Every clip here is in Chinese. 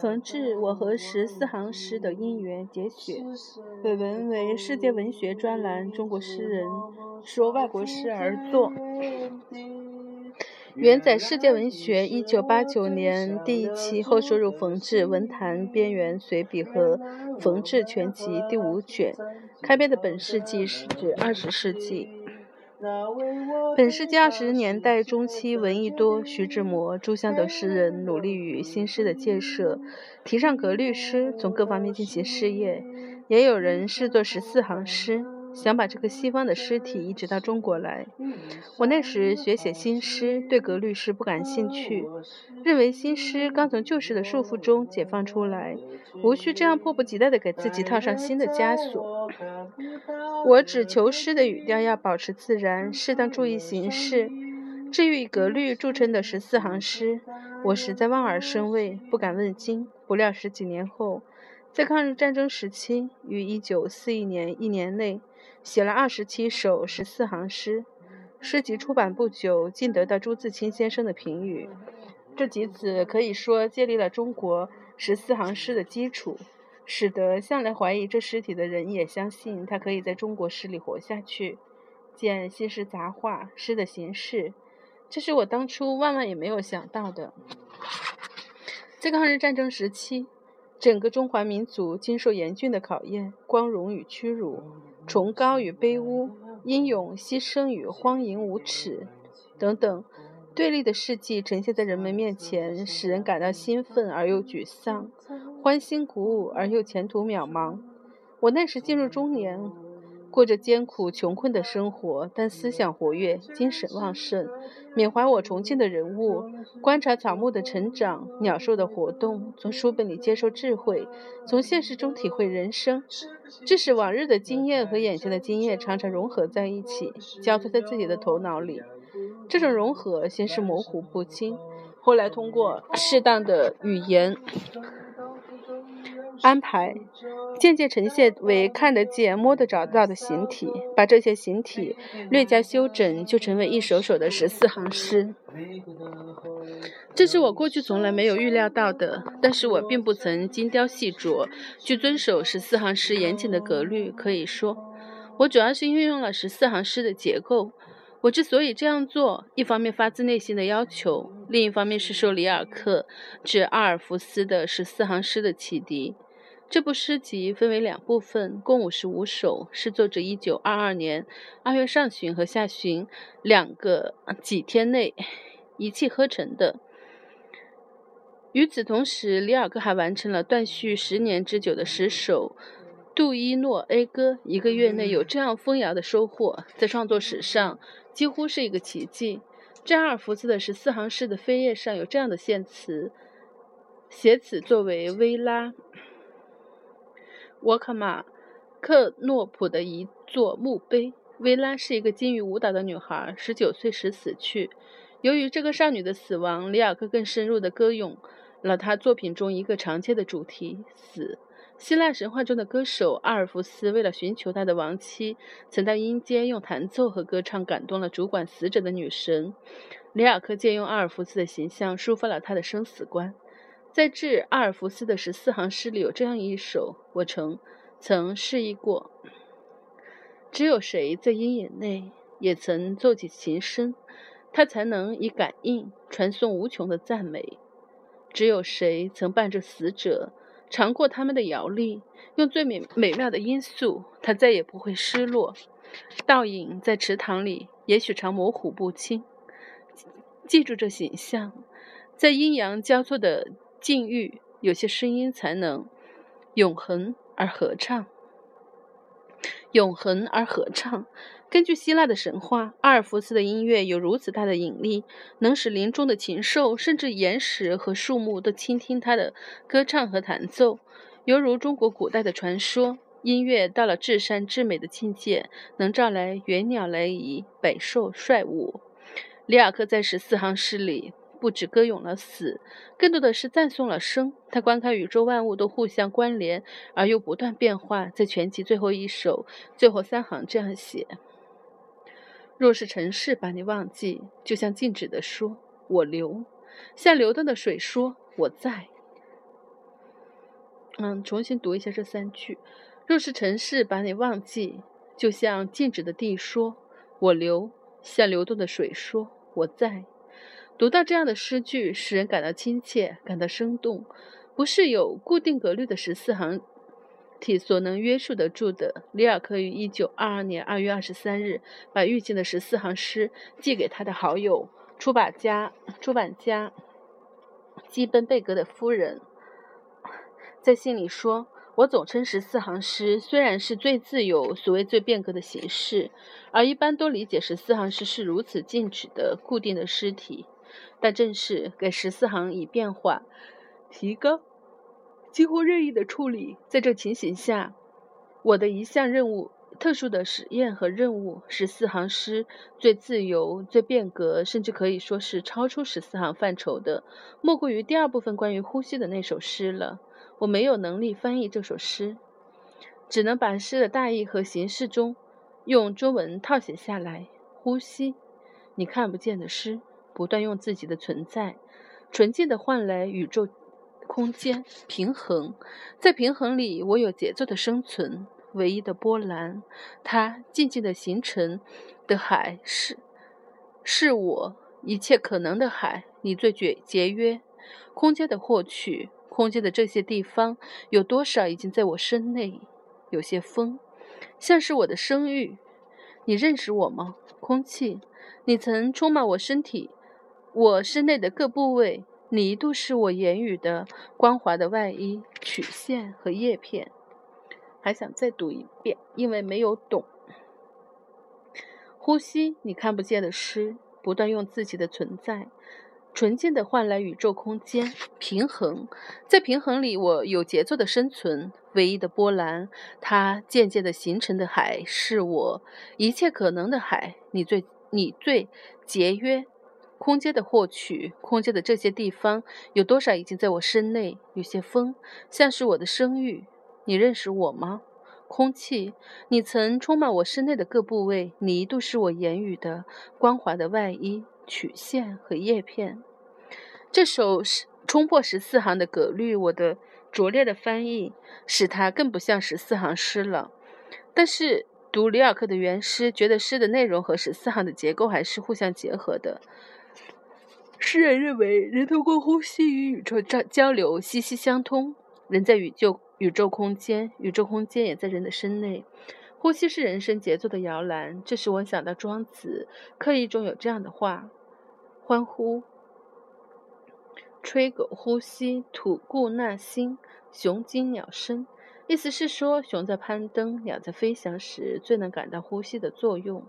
冯至，我和十四行诗的因缘节选，本文为世界文学专栏中国诗人说外国诗而作。原载《世界文学》一九八九年第一期，后收入冯至《文坛边缘随笔》和《冯至全集》第五卷。开篇的本世纪是指二十世纪。本世纪二十年代中期，闻一多、徐志摩、朱湘等诗人努力与新诗的建设，提倡格律诗，从各方面进行试验。也有人视作十四行诗。想把这个西方的诗体移植到中国来。我那时学写新诗，对格律诗不感兴趣，认为新诗刚从旧诗的束缚中解放出来，无需这样迫不及待地给自己套上新的枷锁。我只求诗的语调要保持自然，适当注意形式。至于以格律著称的十四行诗，我实在望而生畏，不敢问津。不料十几年后，在抗日战争时期，于一九四一年一年内。写了二十七首十四行诗，诗集出版不久，竟得到朱自清先生的评语。这几子可以说建立了中国十四行诗的基础，使得向来怀疑这诗体的人也相信它可以在中国诗里活下去。见新诗杂话，诗的形式，这是我当初万万也没有想到的。在抗日战争时期，整个中华民族经受严峻的考验，光荣与屈辱。崇高与卑污，英勇牺牲与荒淫无耻，等等对立的事迹呈现在人们面前，使人感到兴奋而又沮丧，欢欣鼓舞而又前途渺茫。我那时进入中年。过着艰苦穷困的生活，但思想活跃，精神旺盛。缅怀我崇敬的人物，观察草木的成长，鸟兽的活动，从书本里接受智慧，从现实中体会人生，致使往日的经验和眼前的经验常常融合在一起，交错在自己的头脑里。这种融合先是模糊不清，后来通过适当的语言。安排渐渐呈现为看得见、摸得着到的形体，把这些形体略加修整，就成为一首首的十四行诗。这是我过去从来没有预料到的，但是我并不曾精雕细琢去遵守十四行诗严谨的格律。可以说，我主要是运用了十四行诗的结构。我之所以这样做，一方面发自内心的要求，另一方面是受里尔克致阿尔弗斯的十四行诗的启迪。这部诗集分为两部分，共五十五首，是作者一九二二年二月上旬和下旬两个几天内一气呵成的。与此同时，里尔克还完成了断续十年之久的十首《杜伊诺 A 歌》，一个月内有这样丰饶的收获，在创作史上几乎是一个奇迹。詹尔福斯的十四行诗的扉页上有这样的献词，写此作为薇拉。沃克马克诺普的一座墓碑。薇拉是一个精于舞蹈的女孩，十九岁时死去。由于这个少女的死亡，里尔克更深入地歌咏了他作品中一个常见的主题——死。希腊神话中的歌手阿尔弗斯为了寻求他的亡妻，曾到阴间用弹奏和歌唱感动了主管死者的女神。里尔克借用阿尔弗斯的形象，抒发了他的生死观。在致阿尔弗斯的十四行诗里有这样一首，我曾曾示意过。只有谁在阴影内也曾奏起琴声，他才能以感应传送无穷的赞美。只有谁曾伴着死者尝过他们的摇力，用最美美妙的音素，他再也不会失落。倒影在池塘里，也许常模糊不清。记住这形象，在阴阳交错的。境遇有些声音才能永恒而合唱，永恒而合唱。根据希腊的神话，阿尔弗斯的音乐有如此大的引力，能使林中的禽兽，甚至岩石和树木都倾听他的歌唱和弹奏，犹如中国古代的传说。音乐到了至善至美的境界，能召来猿鸟来仪，百兽率舞。里尔克在十四行诗里。不止歌咏了死，更多的是赞颂了生。他观看宇宙万物都互相关联，而又不断变化。在全集最后一首最后三行这样写：若是尘世把你忘记，就像静止的说，我流，像流动的水说，我在。嗯，重新读一下这三句。若是尘世把你忘记，就像静止的地说“我流”，像流动的水说“我在”。读到这样的诗句，使人感到亲切，感到生动，不是有固定格律的十四行体所能约束得住的。里尔克于一九二二年二月二十三日，把预尽的十四行诗寄给他的好友、出版家、出版家基本贝格的夫人。在信里说：“我总称十四行诗虽然是最自由、所谓最变革的形式，而一般都理解十四行诗是如此静止的、固定的诗体，但正是给十四行以变化、提高、几乎任意的处理。在这情形下，我的一项任务、特殊的实验和任务——十四行诗最自由、最变革，甚至可以说是超出十四行范畴的，莫过于第二部分关于呼吸的那首诗了。”我没有能力翻译这首诗，只能把诗的大意和形式中用中文套写下来。呼吸，你看不见的诗，不断用自己的存在，纯净的换来宇宙空间平衡。在平衡里，我有节奏的生存，唯一的波澜，它静静的形成的海是，是我一切可能的海。你最节节约空间的获取。空间的这些地方有多少已经在我身内？有些风，像是我的声誉。你认识我吗？空气，你曾充满我身体，我身内的各部位。你一度是我言语的光滑的外衣、曲线和叶片。还想再读一遍，因为没有懂。呼吸，你看不见的诗，不断用自己的存在。纯净的换来宇宙空间平衡，在平衡里，我有节奏的生存。唯一的波澜，它渐渐的形成的海，是我一切可能的海。你最你最节约空间的获取，空间的这些地方有多少已经在我身内？有些风，像是我的声誉。你认识我吗？空气，你曾充满我身内的各部位。你一度是我言语的光滑的外衣。曲线和叶片，这首是冲破十四行的格律。我的拙劣的翻译使它更不像十四行诗了。但是读里尔克的原诗，觉得诗的内容和十四行的结构还是互相结合的。诗人认为，人通过呼吸与宇宙交交流息息相通。人在宇宙宇宙空间，宇宙空间也在人的身内。呼吸是人生节奏的摇篮。这使我想到庄子刻意中有这样的话。欢呼，吹狗呼吸，吐故纳新，雄鸡鸟声。意思是说，熊在攀登，鸟在飞翔时，最能感到呼吸的作用。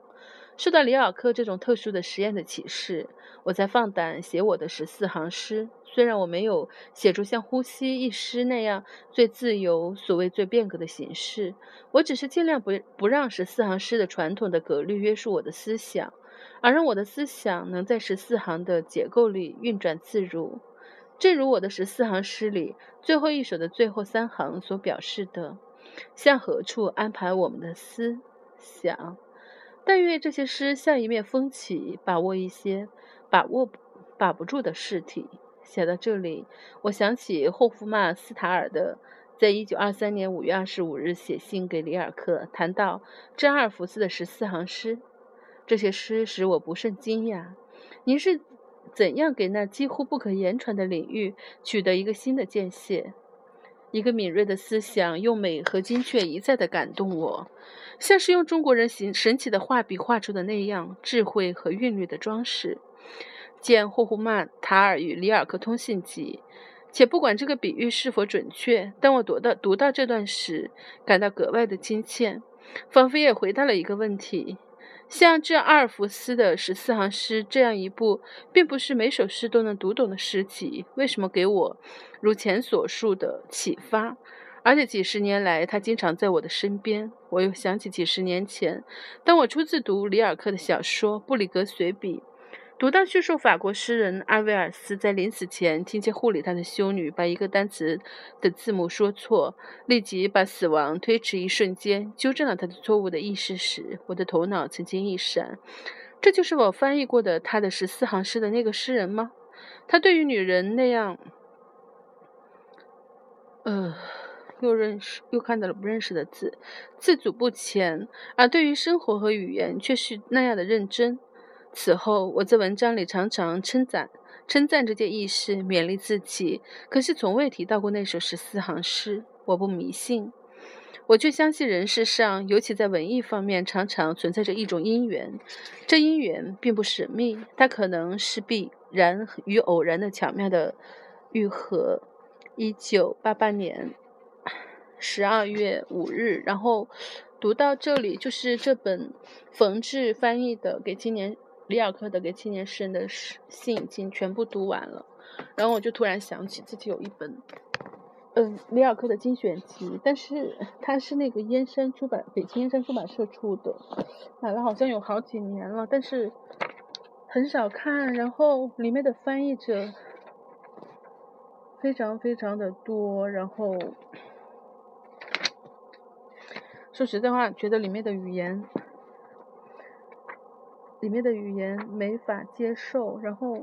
受到里尔克这种特殊的实验的启示，我才放胆写我的十四行诗。虽然我没有写出像《呼吸》一诗那样最自由、所谓最变革的形式，我只是尽量不不让十四行诗的传统的格律约束我的思想。而让我的思想能在十四行的结构里运转自如，正如我的十四行诗里最后一首的最后三行所表示的：向何处安排我们的思想？但愿这些诗像一面风旗，把握一些把握把不住的事体。写到这里，我想起霍夫曼斯塔尔的，在一九二三年五月二十五日写信给里尔克，谈到詹尔弗斯的十四行诗。这些诗使我不甚惊讶。您是怎样给那几乎不可言传的领域取得一个新的见解？一个敏锐的思想用美和精确一再地感动我，像是用中国人形神奇的画笔画出的那样智慧和韵律的装饰。见霍夫曼塔尔与里尔克通信集。且不管这个比喻是否准确，当我读到读到这段时，感到格外的亲切，仿佛也回答了一个问题。像这阿尔弗斯的十四行诗这样一部，并不是每首诗都能读懂的诗集，为什么给我如前所述的启发？而且几十年来，他经常在我的身边。我又想起几十年前，当我初次读里尔克的小说《布里格随笔》。读到叙述法国诗人阿维尔斯在临死前听见护理他的修女把一个单词的字母说错，立即把死亡推迟一瞬间，纠正了他的错误的意识时，我的头脑曾经一闪：这就是我翻译过的他的十四行诗的那个诗人吗？他对于女人那样呃，又认识又看到了不认识的字，字组不前，而对于生活和语言却是那样的认真。此后，我在文章里常常称赞称赞这件轶事，勉励自己，可是从未提到过那首十四行诗。我不迷信，我却相信人世上，尤其在文艺方面，常常存在着一种因缘。这因缘并不神秘，它可能是必然与偶然的巧妙的愈合。一九八八年十二月五日，然后读到这里，就是这本冯至翻译的给青年里尔克的给青年诗人的信已经全部读完了，然后我就突然想起自己有一本，嗯，里尔克的精选集，但是它是那个燕山出版北京燕山出版社出的，买了好像有好几年了，但是很少看，然后里面的翻译者。非常非常的多，然后说实在话，觉得里面的语言，里面的语言没法接受，然后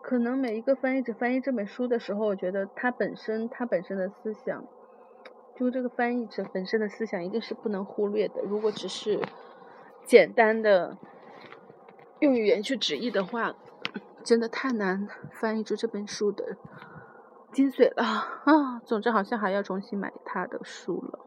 可能每一个翻译者翻译这本书的时候，我觉得他本身他本身的思想，就这个翻译者本身的思想一定是不能忽略的。如果只是简单的用语言去直译的话。真的太难翻译出这本书的精髓了啊！总之，好像还要重新买他的书了。